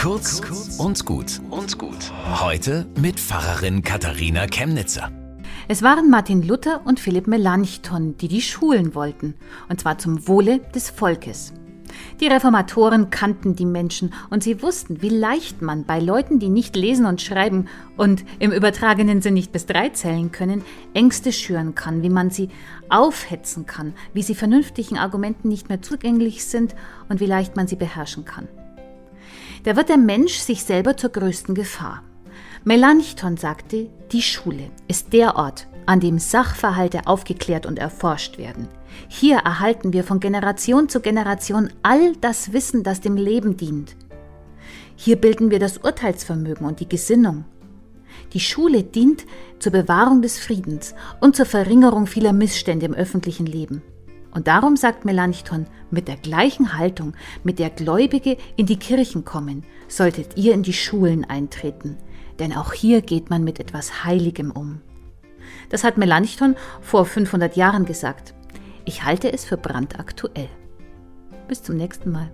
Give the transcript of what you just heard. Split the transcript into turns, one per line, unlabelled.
Kurz und gut und gut. Heute mit Pfarrerin Katharina Chemnitzer.
Es waren Martin Luther und Philipp Melanchthon, die die Schulen wollten, und zwar zum Wohle des Volkes. Die Reformatoren kannten die Menschen und sie wussten, wie leicht man bei Leuten, die nicht lesen und schreiben und im übertragenen Sinn nicht bis drei zählen können, Ängste schüren kann, wie man sie aufhetzen kann, wie sie vernünftigen Argumenten nicht mehr zugänglich sind und wie leicht man sie beherrschen kann. Da wird der Mensch sich selber zur größten Gefahr. Melanchthon sagte, die Schule ist der Ort, an dem Sachverhalte aufgeklärt und erforscht werden. Hier erhalten wir von Generation zu Generation all das Wissen, das dem Leben dient. Hier bilden wir das Urteilsvermögen und die Gesinnung. Die Schule dient zur Bewahrung des Friedens und zur Verringerung vieler Missstände im öffentlichen Leben. Und darum sagt Melanchthon, mit der gleichen Haltung, mit der Gläubige in die Kirchen kommen, solltet ihr in die Schulen eintreten, denn auch hier geht man mit etwas Heiligem um. Das hat Melanchthon vor 500 Jahren gesagt. Ich halte es für brandaktuell. Bis zum nächsten Mal.